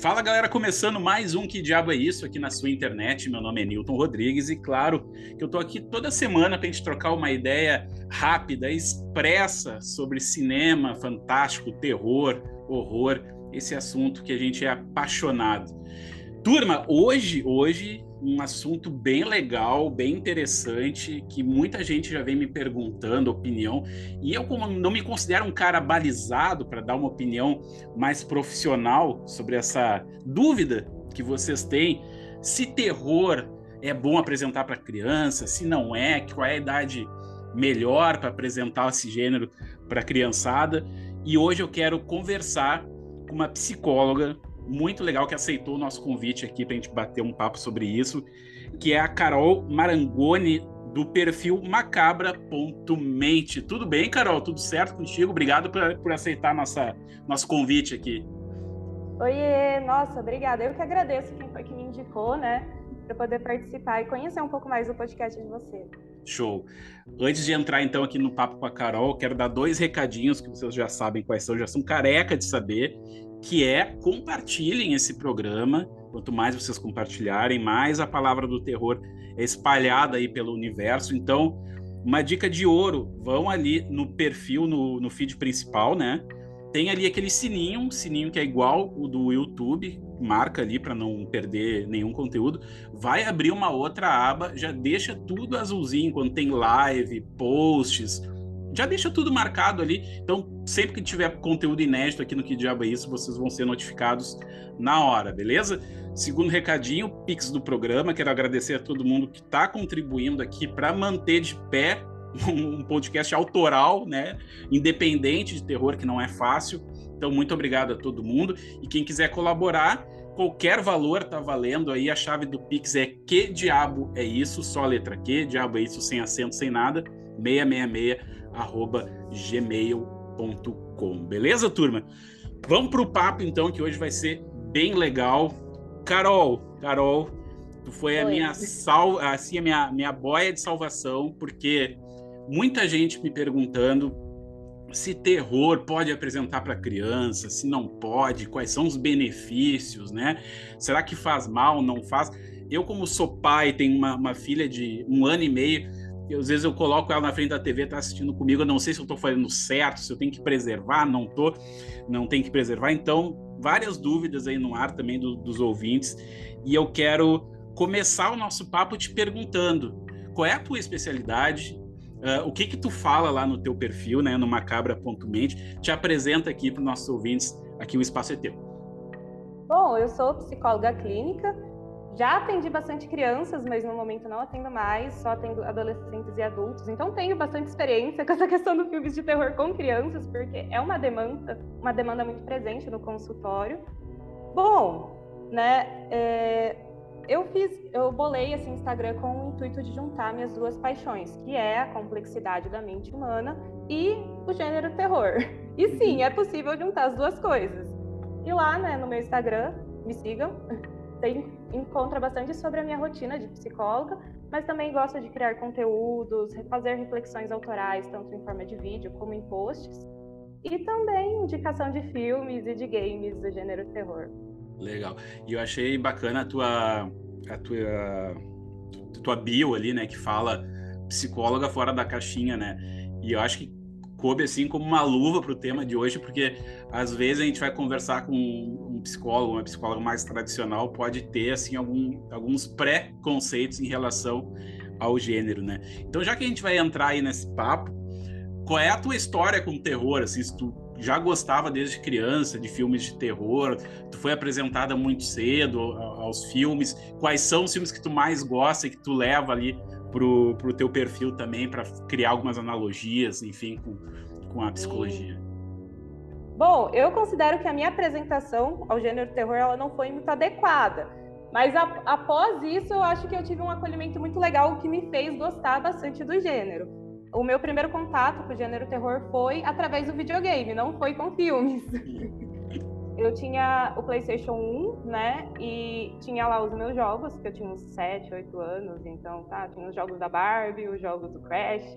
Fala galera, começando mais um Que Diabo é Isso aqui na sua internet. Meu nome é Newton Rodrigues e claro que eu tô aqui toda semana para a gente trocar uma ideia rápida, expressa sobre cinema fantástico, terror, horror, esse assunto que a gente é apaixonado. Turma, hoje, hoje um assunto bem legal, bem interessante, que muita gente já vem me perguntando opinião, e eu como não me considero um cara balizado para dar uma opinião mais profissional sobre essa dúvida que vocês têm, se terror é bom apresentar para criança, se não é, qual é a idade melhor para apresentar esse gênero para criançada. E hoje eu quero conversar com uma psicóloga muito legal que aceitou o nosso convite aqui para a gente bater um papo sobre isso, que é a Carol Marangoni, do perfil macabra.mente. Tudo bem, Carol? Tudo certo contigo? Obrigado por, por aceitar nossa, nosso convite aqui. Oiê, nossa, obrigada. Eu que agradeço quem foi que me indicou, né, para poder participar e conhecer um pouco mais do podcast de você. Show. Antes de entrar então aqui no papo com a Carol, quero dar dois recadinhos que vocês já sabem quais são, já são careca de saber, que é compartilhem esse programa. Quanto mais vocês compartilharem, mais a palavra do terror é espalhada aí pelo universo. Então, uma dica de ouro: vão ali no perfil, no, no feed principal, né? Tem ali aquele sininho, um sininho que é igual o do YouTube, marca ali para não perder nenhum conteúdo. Vai abrir uma outra aba, já deixa tudo azulzinho quando tem live, posts, já deixa tudo marcado ali. Então, sempre que tiver conteúdo inédito aqui no Que Diabo é Isso, vocês vão ser notificados na hora, beleza? Segundo recadinho, Pix do programa. Quero agradecer a todo mundo que está contribuindo aqui para manter de pé um podcast autoral, né? Independente de terror, que não é fácil. Então, muito obrigado a todo mundo. E quem quiser colaborar, qualquer valor tá valendo aí. A chave do Pix é que diabo é isso, só a letra Q, diabo é isso, sem acento, sem nada, 666 gmail.com. Beleza, turma? Vamos para o papo, então, que hoje vai ser bem legal. Carol, Carol, tu foi Oi. a minha sal, assim, a minha, minha boia de salvação, porque muita gente me perguntando se terror pode apresentar para criança, se não pode, quais são os benefícios, né? Será que faz mal, não faz? Eu, como sou pai, tenho uma, uma filha de um ano e meio, às vezes eu coloco ela na frente da TV, tá assistindo comigo, eu não sei se eu tô fazendo certo, se eu tenho que preservar, não tô, não tem que preservar. Então, várias dúvidas aí no ar também do, dos ouvintes. E eu quero começar o nosso papo te perguntando qual é a tua especialidade, uh, o que que tu fala lá no teu perfil, né, no macabra.mente, te apresenta aqui para os nossos ouvintes, aqui o espaço é teu. Bom, eu sou psicóloga clínica, já atendi bastante crianças, mas no momento não atendo mais, só atendo adolescentes e adultos. Então tenho bastante experiência com essa questão do filmes de terror com crianças, porque é uma demanda, uma demanda muito presente no consultório. Bom, né? É, eu fiz, eu bolei esse Instagram com o intuito de juntar minhas duas paixões, que é a complexidade da mente humana e o gênero terror. E sim, é possível juntar as duas coisas. E lá, né, no meu Instagram, me sigam tem, encontra bastante sobre a minha rotina de psicóloga, mas também gosto de criar conteúdos, fazer reflexões autorais, tanto em forma de vídeo como em posts, e também indicação de filmes e de games do gênero terror. Legal. E eu achei bacana a tua, a tua, tua bio ali, né, que fala psicóloga fora da caixinha, né? E eu acho que coube assim como uma luva para o tema de hoje, porque às vezes a gente vai conversar com um psicólogo, uma psicóloga mais tradicional, pode ter assim algum, alguns pré-conceitos em relação ao gênero, né? Então, já que a gente vai entrar aí nesse papo, qual é a tua história com terror? Assim, se tu já gostava desde criança de filmes de terror, tu foi apresentada muito cedo aos filmes, quais são os filmes que tu mais gosta e que tu leva ali pro, pro teu perfil também, para criar algumas analogias, enfim, com, com a psicologia? Bom, eu considero que a minha apresentação ao gênero terror ela não foi muito adequada. Mas a, após isso, eu acho que eu tive um acolhimento muito legal, que me fez gostar bastante do gênero. O meu primeiro contato com o gênero terror foi através do videogame, não foi com filmes. eu tinha o PlayStation 1, né? E tinha lá os meus jogos, que eu tinha uns 7, 8 anos, então tá, tinha os jogos da Barbie, os jogos do Crash.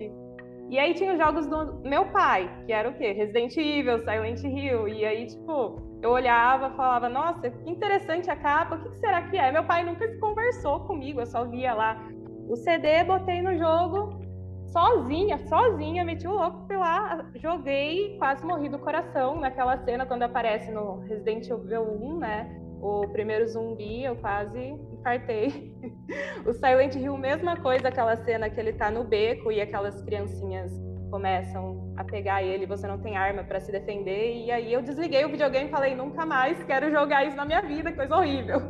E aí tinha os jogos do meu pai, que era o quê? Resident Evil, Silent Hill. E aí, tipo, eu olhava, falava, nossa, que interessante a capa, o que, será que é? Meu pai nunca conversou comigo, eu só via lá o CD, botei no jogo, sozinha, sozinha, meti o louco, lá, joguei, quase morri do coração naquela cena quando aparece no Resident Evil 1, né? O primeiro zumbi, eu quase infartei. o Silent Hill, mesma coisa, aquela cena que ele tá no beco e aquelas criancinhas começam a pegar ele, você não tem arma para se defender. E aí eu desliguei o videogame e falei, nunca mais quero jogar isso na minha vida, coisa horrível.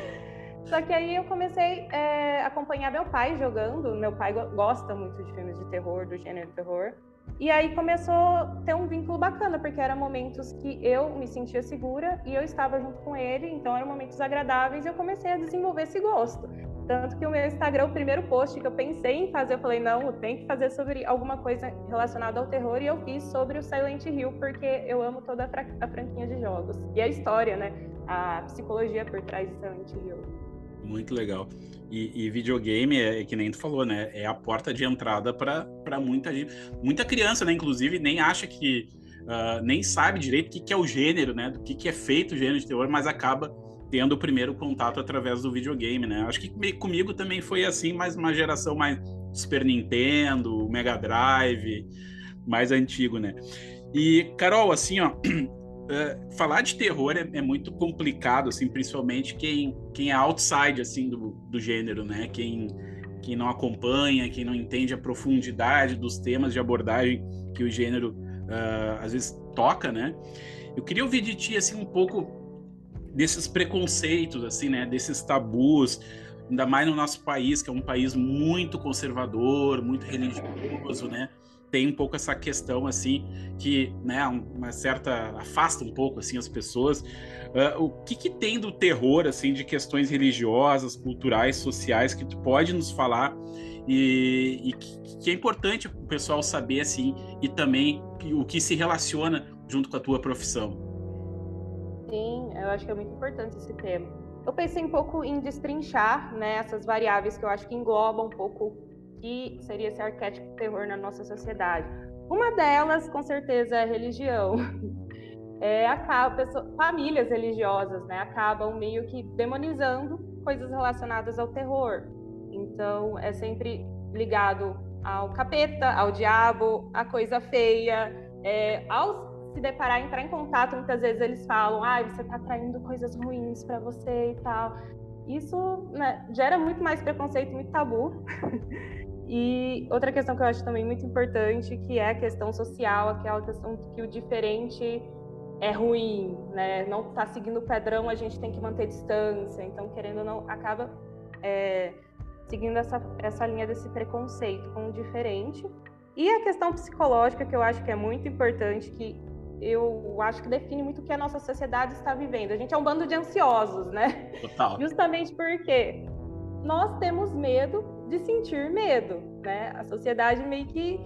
Só que aí eu comecei é, a acompanhar meu pai jogando. Meu pai gosta muito de filmes de terror, do gênero terror. E aí começou a ter um vínculo bacana, porque eram momentos que eu me sentia segura e eu estava junto com ele, então eram momentos agradáveis e eu comecei a desenvolver esse gosto. Tanto que o meu Instagram, o primeiro post que eu pensei em fazer, eu falei, não, tenho que fazer sobre alguma coisa relacionada ao terror, e eu fiz sobre o Silent Hill, porque eu amo toda a, franquinha de jogos. E a história, né? A psicologia por trás do Silent Hill. Muito legal. E, e videogame, é, é, que nem tu falou, né? É a porta de entrada para muita gente. Muita criança, né? Inclusive, nem acha que. Uh, nem sabe direito o que, que é o gênero, né? Do que, que é feito o gênero de terror, mas acaba tendo o primeiro contato através do videogame, né? Acho que comigo também foi assim, mas uma geração mais Super Nintendo, Mega Drive, mais antigo, né? E, Carol, assim, ó, uh, falar de terror é, é, muito complicado, assim, principalmente quem, quem é outside, assim, do, do gênero, né? Quem, quem não acompanha, quem não entende a profundidade dos temas de abordagem que o gênero uh, às vezes toca, né? Eu queria ouvir de ti, assim, um pouco desses preconceitos, assim, né? Desses tabus, ainda mais no nosso país, que é um país muito conservador, muito religioso, né? Tem um pouco essa questão, assim, que, né, uma certa... afasta um pouco, assim, as pessoas. Uh, o que que tem do terror, assim, de questões religiosas, culturais, sociais, que tu pode nos falar e, e que, que é importante o pessoal saber, assim, e também o que se relaciona junto com a tua profissão? Sim, eu acho que é muito importante esse tema. Eu pensei um pouco em destrinchar né, essas variáveis que eu acho que englobam um pouco que seria esse arquétipo terror na nossa sociedade. Uma delas, com certeza, é a religião. É, acaba, famílias religiosas né, acabam meio que demonizando coisas relacionadas ao terror. Então, é sempre ligado ao capeta, ao diabo, à coisa feia, é, aos se deparar, entrar em contato, muitas vezes eles falam, ah, você está traindo coisas ruins para você e tal. Isso né, gera muito mais preconceito, muito tabu. e outra questão que eu acho também muito importante, que é a questão social, aquela questão que o diferente é ruim, né? Não está seguindo o padrão, a gente tem que manter distância. Então, querendo ou não, acaba é, seguindo essa, essa linha desse preconceito com o diferente. E a questão psicológica, que eu acho que é muito importante, que eu acho que define muito o que a nossa sociedade está vivendo. A gente é um bando de ansiosos, né? Total. Justamente porque nós temos medo de sentir medo, né? A sociedade meio que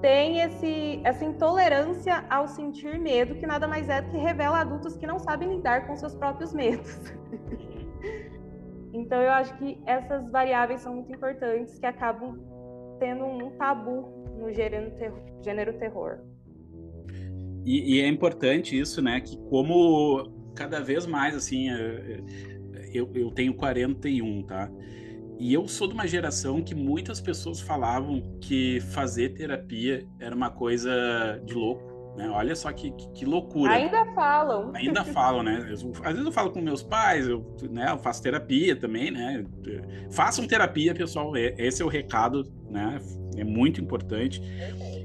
tem esse, essa intolerância ao sentir medo, que nada mais é do que revela adultos que não sabem lidar com seus próprios medos. então, eu acho que essas variáveis são muito importantes, que acabam tendo um tabu no gênero, gênero terror. E, e, é importante isso, né? Que como cada vez mais, assim, é, é, eu, eu tenho 41, tá? E eu sou de uma geração que muitas pessoas falavam que fazer terapia era uma coisa de louco. Né? Olha só que, que, que, loucura. Ainda falam. Ainda falam, né? Eu, às vezes eu falo com meus pais, eu, né, eu faço terapia também, né? Façam terapia, pessoal. Esse é o recado, né? É muito importante.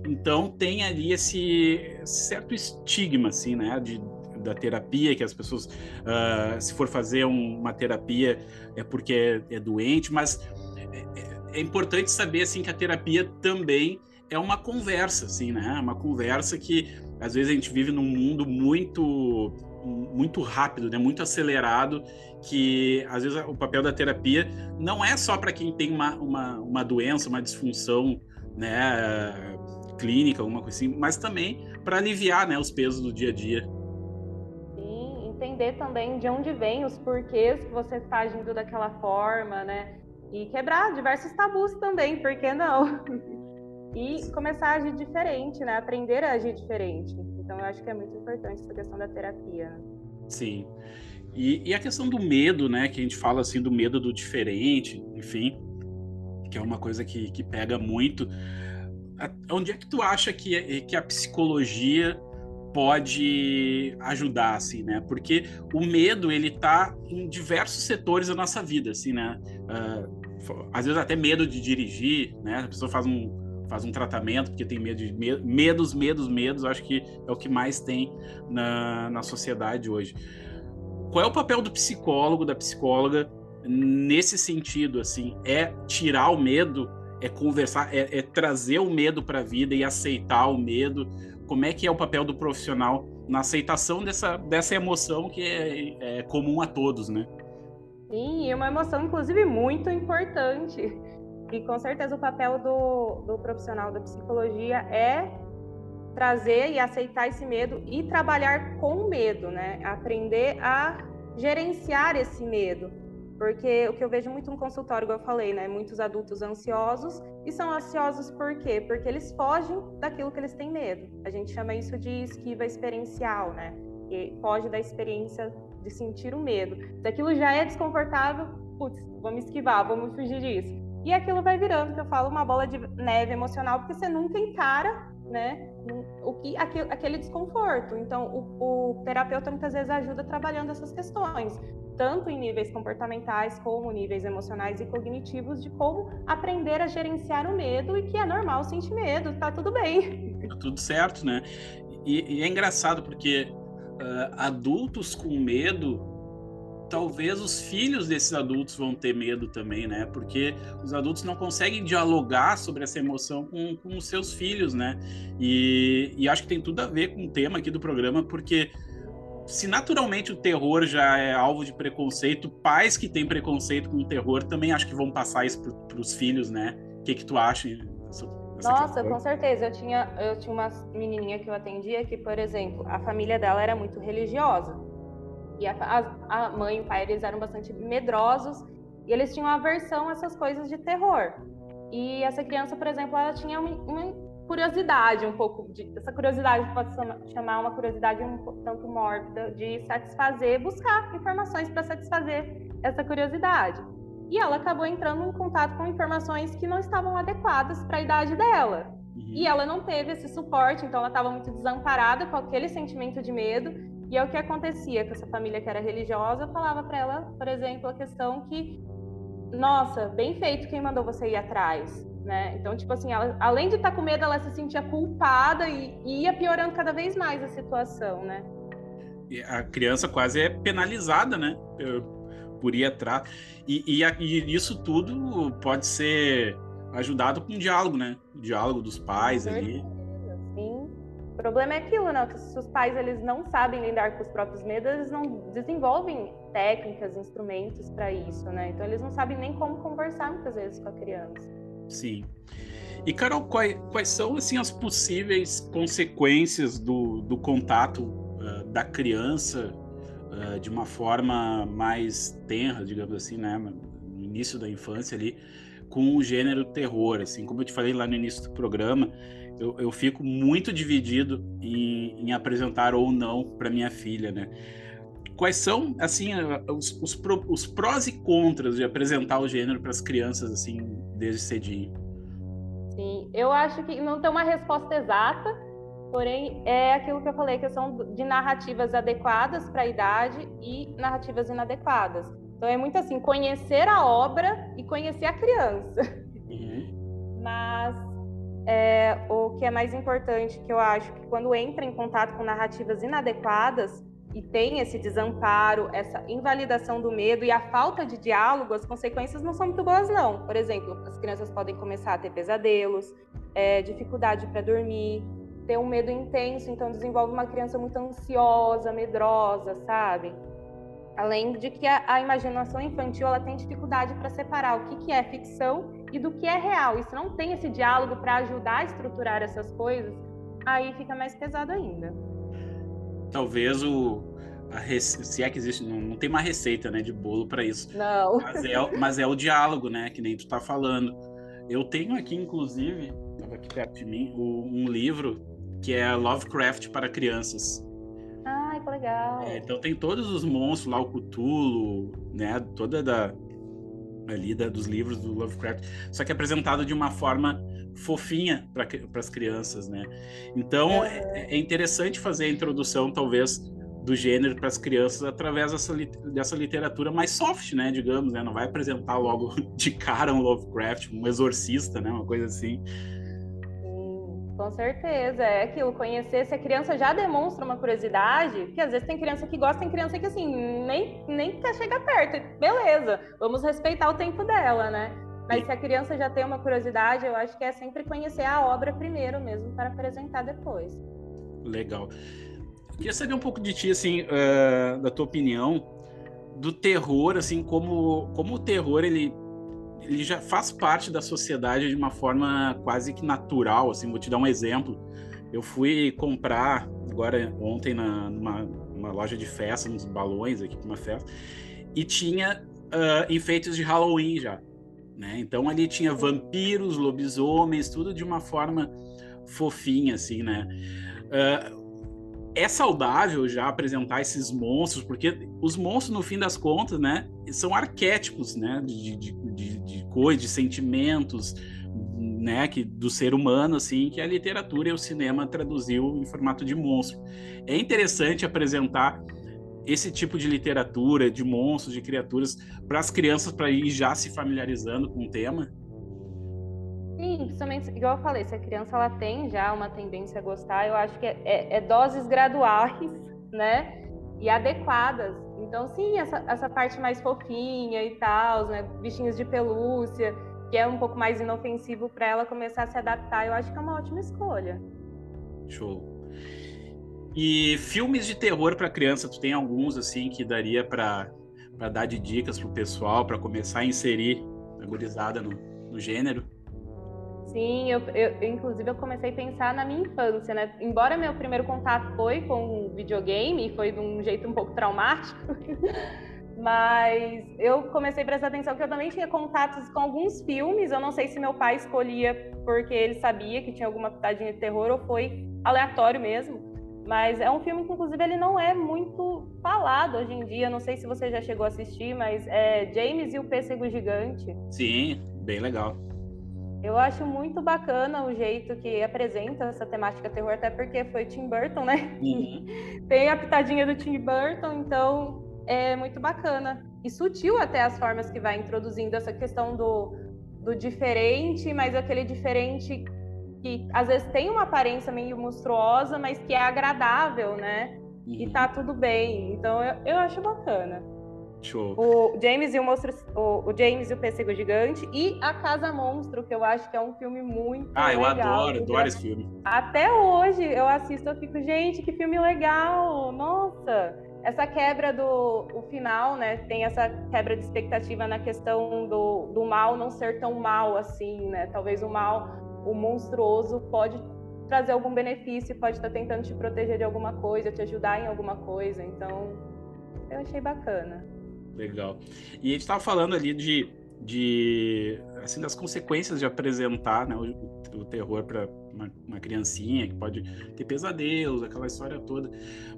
Então tem ali esse certo estigma, assim, né? De, da terapia, que as pessoas, uh, se for fazer um, uma terapia, é porque é, é doente, mas é, é, é, importante saber, assim, que a terapia também é uma conversa, assim, né? Uma conversa que, às vezes, a gente vive num mundo muito muito rápido, né? muito acelerado, que às vezes o papel da terapia não é só para quem tem uma, uma, uma doença, uma disfunção né, clínica, alguma coisa assim, mas também para aliviar né, os pesos do dia a dia. Entender também de onde vem os porquês que você está agindo daquela forma, né? E quebrar diversos tabus também, por que não? e começar a agir diferente, né? Aprender a agir diferente. Então, eu acho que é muito importante essa questão da terapia. Né? Sim. E, e, a questão do medo, né? Que a gente fala assim do medo do diferente, enfim, que é uma coisa que, que pega muito. Onde é que tu acha que, que a psicologia pode ajudar, assim, né? Porque o medo, ele tá em diversos setores da nossa vida, assim, né? Uh, às vezes até medo de dirigir, né? A pessoa faz um, faz um tratamento porque tem medo de medos, medos, medos. Acho que é o que mais tem na, na sociedade hoje qual é o papel do psicólogo, da psicóloga nesse sentido, assim, é tirar o medo, é conversar, é, é trazer o medo para a vida e aceitar o medo. Como é que é o papel do profissional na aceitação dessa, dessa emoção que é, é comum a todos, né? Sim, é uma emoção, inclusive, muito importante. E com certeza o papel do, do profissional da psicologia é trazer e aceitar esse medo e trabalhar com medo, né? Aprender a gerenciar esse medo. Porque o que eu vejo muito no consultório, igual eu falei, né? Muitos adultos ansiosos. E são ansiosos por quê? Porque eles fogem daquilo que eles têm medo. A gente chama isso de esquiva experiencial, né? E foge da experiência de sentir o medo. Se aquilo já é desconfortável, putz, vamos esquivar, vamos fugir disso. E aquilo vai virando, que eu falo, uma bola de neve emocional, porque você nunca encara né, o que aquele, aquele desconforto. Então, o, o, terapeuta muitas vezes ajuda trabalhando essas questões, tanto em níveis comportamentais como níveis emocionais e cognitivos, de como aprender a gerenciar o medo e que é normal sentir medo, tá tudo bem. Tá tudo certo, né? E, e é engraçado porque uh, adultos com medo talvez os filhos desses adultos vão ter medo também, né? Porque os adultos não conseguem dialogar sobre essa emoção com, com os seus filhos, né? E, e acho que tem tudo a ver com o tema aqui do programa, porque se naturalmente o terror já é alvo de preconceito, pais que têm preconceito com o terror também acho que vão passar isso para os filhos, né? O que, que tu acha? Nossa, com certeza. Eu tinha, eu tinha uma menininha que eu atendia que, por exemplo, a família dela era muito religiosa. E a, a, mãe e o pai, eles eram bastante medrosos e eles tinham aversão a essas coisas de terror. E essa criança, por exemplo, ela tinha uma curiosidade um pouco, de, essa curiosidade pode chamar uma curiosidade um tanto mórbida, de satisfazer, buscar informações para satisfazer essa curiosidade. E ela acabou entrando em contato com informações que não estavam adequadas para a idade dela. Uhum. E ela não teve esse suporte, então ela estava muito desamparada com aquele sentimento de medo e é o que acontecia com essa família que era religiosa, eu falava para ela, por exemplo, a questão que, nossa, bem feito quem mandou você ir atrás, né? Então, tipo assim, ela, além de estar tá com medo, ela se sentia culpada e, e ia piorando cada vez mais a situação, né? E a criança quase é penalizada, né? Por ir atrás. E, e, e isso tudo pode ser ajudado com diálogo, né? O diálogo dos pais ali. O problema é aquilo, né? Que se os pais eles não sabem lidar com os próprios medos, eles não desenvolvem técnicas, instrumentos para isso, né? Então eles não sabem nem como conversar muitas vezes com a criança. Sim. E Carol, quais, quais são assim as possíveis consequências do, do contato uh, da criança uh, de uma forma mais tenra, digamos assim, né? No início da infância ali, com o gênero terror, assim, como eu te falei lá no início do programa, eu, eu fico muito dividido em, em apresentar ou não para minha filha, né? Quais são, assim, os, os, os, prós e contras de apresentar o gênero para as crianças, assim, desde cedinho? Sim, eu acho que não tem uma resposta exata, porém é aquilo que eu falei, que são de narrativas adequadas para a idade e narrativas inadequadas. Então é muito assim, conhecer a obra e conhecer a criança. Uhum. Mas é, o que é mais importante, que eu acho que quando entra em contato com narrativas inadequadas e tem esse desamparo, essa invalidação do medo e a falta de diálogo, as consequências não são muito boas, não. Por exemplo, as crianças podem começar a ter pesadelos, é, dificuldade para dormir, ter um medo intenso, então desenvolve uma criança muito ansiosa, medrosa, sabe? Além de que a, a imaginação infantil ela tem dificuldade para separar o que, que é ficção e do que é real. E se não tem esse diálogo para ajudar a estruturar essas coisas, aí fica mais pesado ainda. Talvez o rece... se é que existe, não, não tem uma receita, né, de bolo para isso. Não. Mas é, mas é o diálogo, né, que nem tu está falando. Eu tenho aqui, inclusive, estava aqui perto de mim, um livro que é Lovecraft para crianças. Ai, que legal. É, então tem todos os monstros lá, o Cthulhu, né? Toda da ali da, dos livros do Lovecraft, só que apresentado de uma forma fofinha para as crianças, né? Então é. é interessante fazer a introdução, talvez, do gênero para as crianças através dessa, dessa literatura mais soft, né? Digamos, né? Não vai apresentar logo de cara um Lovecraft, um exorcista, né? Uma coisa assim. Com certeza, é aquilo, conhecer, se a criança já demonstra uma curiosidade, porque às vezes tem criança que gosta, tem criança que assim, nem, nem quer chegar perto, beleza, vamos respeitar o tempo dela, né? Mas se a criança já tem uma curiosidade, eu acho que é sempre conhecer a obra primeiro mesmo, para apresentar depois. Legal. Queria saber um pouco de ti, assim, uh, da tua opinião, do terror, assim, como, como o terror, ele ele já faz parte da sociedade de uma forma quase que natural, assim, vou te dar um exemplo. Eu fui comprar agora ontem na, numa, numa loja de festa, uns balões aqui para uma festa, e tinha uh, enfeites de Halloween já, né? Então ali tinha vampiros, lobisomens, tudo de uma forma fofinha, assim, né? Uh, é saudável já apresentar esses monstros, porque os monstros, no fim das contas, né, são arquétipos, né, de, de, de, de coisas, de sentimentos, né, que, do ser humano, assim, que a literatura e o cinema traduziu em formato de monstro. É interessante apresentar esse tipo de literatura, de monstros, de criaturas, para as crianças, para ir já se familiarizando com o tema? Sim, principalmente, igual eu falei, se a criança ela tem já uma tendência a gostar, eu acho que é, é, é doses graduais, né? E adequadas. Então, sim, essa, essa parte mais fofinha e tal, né? Bichinhos de pelúcia, que é um pouco mais inofensivo para ela começar a se adaptar, eu acho que é uma ótima escolha. Show. E filmes de terror para criança, tu tem alguns assim que daria para dar de dicas pro pessoal para começar a inserir a gurizada no, no gênero? Sim, eu, eu, inclusive eu comecei a pensar na minha infância, né? Embora meu primeiro contato foi com videogame, foi de um jeito um pouco traumático, mas eu comecei a prestar atenção que eu também tinha contatos com alguns filmes. Eu não sei se meu pai escolhia porque ele sabia que tinha alguma pitadinha de terror ou foi aleatório mesmo. Mas é um filme que, inclusive, ele não é muito falado hoje em dia. Não sei se você já chegou a assistir, mas é James e o Pêssego Gigante. Sim, bem legal. Eu acho muito bacana o jeito que apresenta essa temática terror, até porque foi Tim Burton, né? Uhum. Tem a pitadinha do Tim Burton, então é muito bacana. E sutil até as formas que vai introduzindo essa questão do, do diferente, mas aquele diferente que às vezes tem uma aparência meio monstruosa, mas que é agradável, né? Uhum. E tá tudo bem. Então eu, eu acho bacana. Show. O James e o Monstro, o, o, James e o Pêssego Gigante e A Casa Monstro, que eu acho que é um filme muito ah, legal. Eu adoro, adoro esse filme. Até hoje eu assisto, eu fico, gente, que filme legal! Nossa! Essa quebra do o final, né? Tem essa quebra de expectativa na questão do, do mal não ser tão mal assim, né? Talvez o mal, o monstruoso pode trazer algum benefício, pode estar tentando te proteger de alguma coisa, te ajudar em alguma coisa. Então, eu achei bacana. Legal. E a gente estava falando ali de, de assim das consequências de apresentar né, o, o terror para uma, uma, criancinha que pode ter pesadelos, aquela história toda.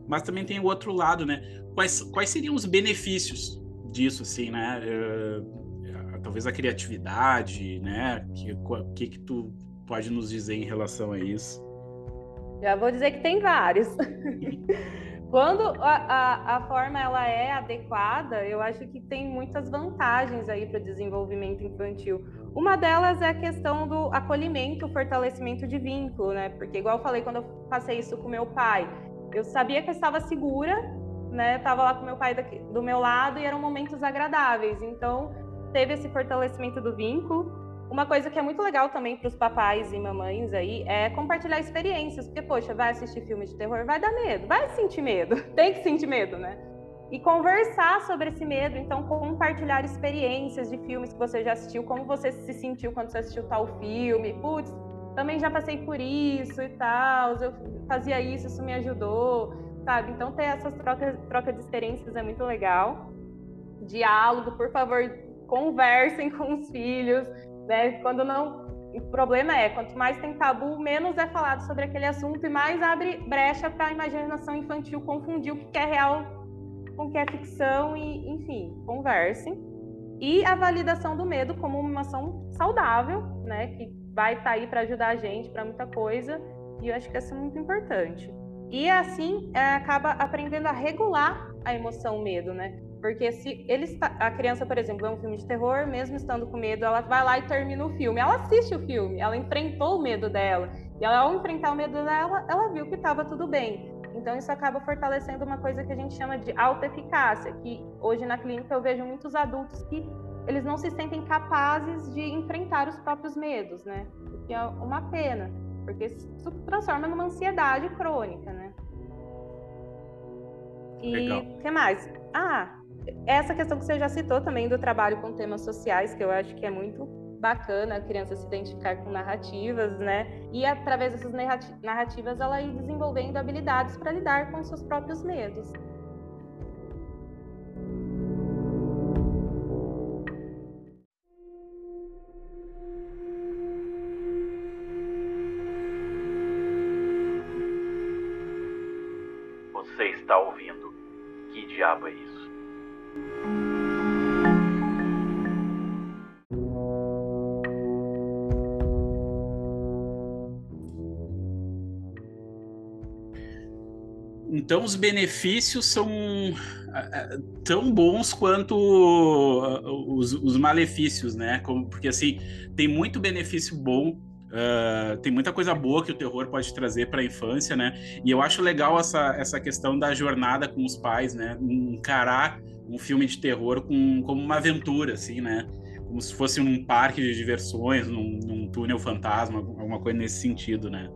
Mas também tem o outro lado, né? Quais, quais seriam os benefícios disso, assim, né? Uh, talvez a criatividade, né? O que, que, que tu pode nos dizer em relação a isso? Já vou dizer que tem vários. Quando a, a, a, forma ela é adequada, eu acho que tem muitas vantagens aí para o desenvolvimento infantil. Uma delas é a questão do acolhimento, fortalecimento de vínculo, né? Porque igual eu falei quando eu passei isso com meu pai, eu sabia que eu estava segura, né? Estava lá com meu pai daqui, do meu lado e eram momentos agradáveis. Então teve esse fortalecimento do vínculo. Uma coisa que é muito legal também para os papais e mamães aí é compartilhar experiências, porque, poxa, vai assistir filme de terror, vai dar medo, vai sentir medo, tem que sentir medo, né? E conversar sobre esse medo, então compartilhar experiências de filmes que você já assistiu, como você se sentiu quando você assistiu tal filme, putz, também já passei por isso e tal, eu fazia isso, isso me ajudou, sabe? Então ter essas trocas troca de experiências é muito legal. Diálogo, por favor, conversem com os filhos, né? Quando não o problema é, quanto mais tem tabu, menos é falado sobre aquele assunto e mais abre brecha para a imaginação infantil confundir o que é real com o que é ficção e, enfim, conversem. E a validação do medo como uma ação saudável, né, que vai estar tá aí para ajudar a gente para muita coisa, e eu acho que isso é muito importante. E assim, é, acaba aprendendo a regular a emoção medo, né? Porque se ele está, a criança, por exemplo, vê um filme de terror, mesmo estando com medo, ela vai lá e termina o filme. Ela assiste o filme, ela enfrentou o medo dela. E ela, ao enfrentar o medo dela, ela viu que estava tudo bem. Então isso acaba fortalecendo uma coisa que a gente chama de autoeficácia, que hoje na clínica eu vejo muitos adultos que eles não se sentem capazes de enfrentar os próprios medos, né? O que é uma pena, porque isso transforma numa ansiedade crônica, né? E o que mais? Ah, essa questão que você já citou também do trabalho com temas sociais, que eu acho que é muito bacana a criança se identificar com narrativas, né? E através dessas narrativas ela ir desenvolvendo habilidades para lidar com seus próprios medos. Você está ouvindo? Que diabo é isso? Então, os benefícios são tão bons quanto os, os malefícios, né? Como, porque, assim, tem muito benefício bom Uh, tem muita coisa boa que o terror pode trazer para a infância, né? E eu acho legal essa, essa questão da jornada com os pais, né? Encarar um filme de terror com, como uma aventura, assim, né? Como se fosse um parque de diversões, num, num túnel fantasma, alguma coisa nesse sentido, né?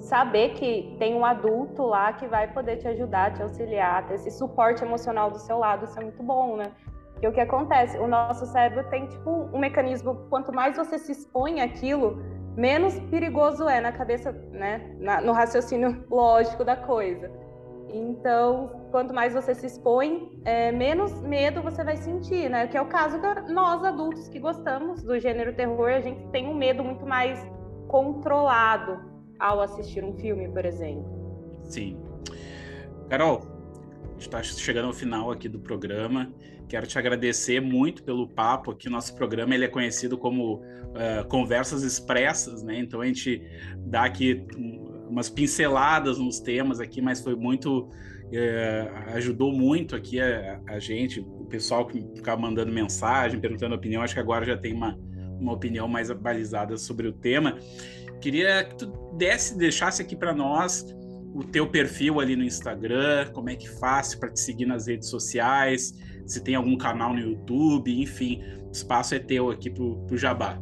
Saber que tem um adulto lá que vai poder te ajudar, te auxiliar, ter esse suporte emocional do seu lado, isso é muito bom, né? Porque o que acontece? O nosso cérebro tem tipo um mecanismo, quanto mais você se expõe àquilo, menos perigoso é na cabeça, né? Na, no raciocínio lógico da coisa. Então, quanto mais você se expõe, é, menos medo você vai sentir, né? Que é o caso de nós adultos que gostamos do gênero terror, a gente tem um medo muito mais controlado ao assistir um filme, por exemplo. Sim. Carol, está chegando ao final aqui do programa. Quero te agradecer muito pelo papo aqui. Nosso programa ele é conhecido como uh, Conversas Expressas, né? Então a gente dá aqui umas pinceladas nos temas aqui, mas foi muito uh, ajudou muito aqui a, a, gente, o pessoal que ficava mandando mensagem, perguntando opinião. Acho que agora já tem uma, uma opinião mais balizada sobre o tema. Queria que tu desse, deixasse aqui para nós o teu perfil ali no Instagram, como é que faz para te seguir nas redes sociais, se tem algum canal no YouTube, enfim, o espaço é teu aqui pro, pro Jabá.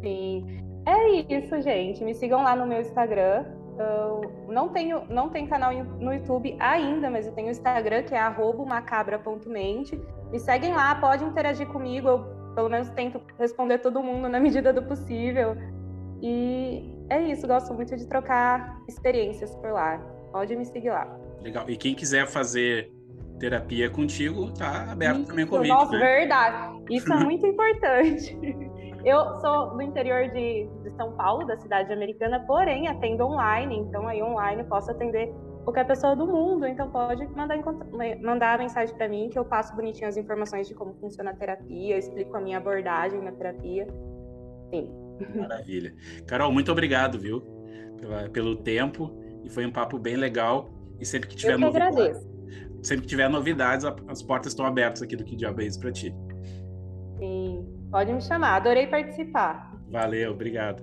Sim, é isso, gente. Me sigam lá no meu Instagram. Eu não tenho, não tem canal no YouTube ainda, mas eu tenho o Instagram que é macabra.mente. Me seguem lá, pode interagir comigo. Eu pelo menos tento responder todo mundo na medida do possível. E é isso, gosto muito de trocar experiências por lá. Pode me seguir lá. Legal. E quem quiser fazer terapia contigo, tá aberto isso, também convite. Nossa, né? verdade. Isso é muito importante. Eu sou do interior de, de, São Paulo, da cidade americana, porém atendo online, então aí online posso atender qualquer pessoa do mundo, então pode mandar, mandar mensagem para mim que eu passo bonitinho as informações de como funciona a terapia, explico a minha abordagem na terapia. Sim. Maravilha. Carol, muito obrigado, viu? Pela, pelo tempo. E foi um papo bem legal. E sempre que tiver novidades. Sempre que tiver novidades, as portas estão abertas aqui do Que Diabo é Isso para ti. Sim, pode me chamar. Adorei participar. Valeu, obrigado.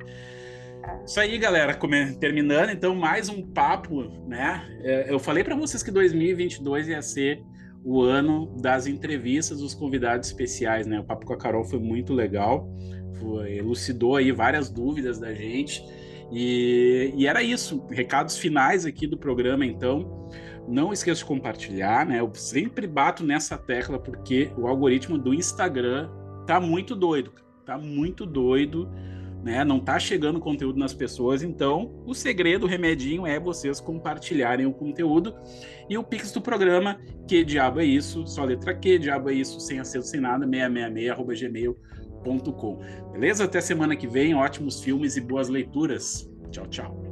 Isso aí, galera. Terminando, então, mais um papo, né? É, eu falei para vocês que 2022 ia ser o ano das entrevistas dos convidados especiais, né? O papo com a Carol foi muito legal elucidou aí várias dúvidas da gente. E, e, era isso. Recados finais aqui do programa, então. Não esqueça de compartilhar, né? Eu sempre bato nessa tecla porque o algoritmo do Instagram tá muito doido, tá muito doido, né? Não tá chegando conteúdo nas pessoas, então o segredo, o remedinho é vocês compartilharem o conteúdo. E o Pix do programa, que diabo é isso? Só letra Q, diabo é isso, sem acento, sem nada, 666, arroba gmail Beleza? Até semana que vem. Ótimos filmes e boas leituras. Tchau, tchau.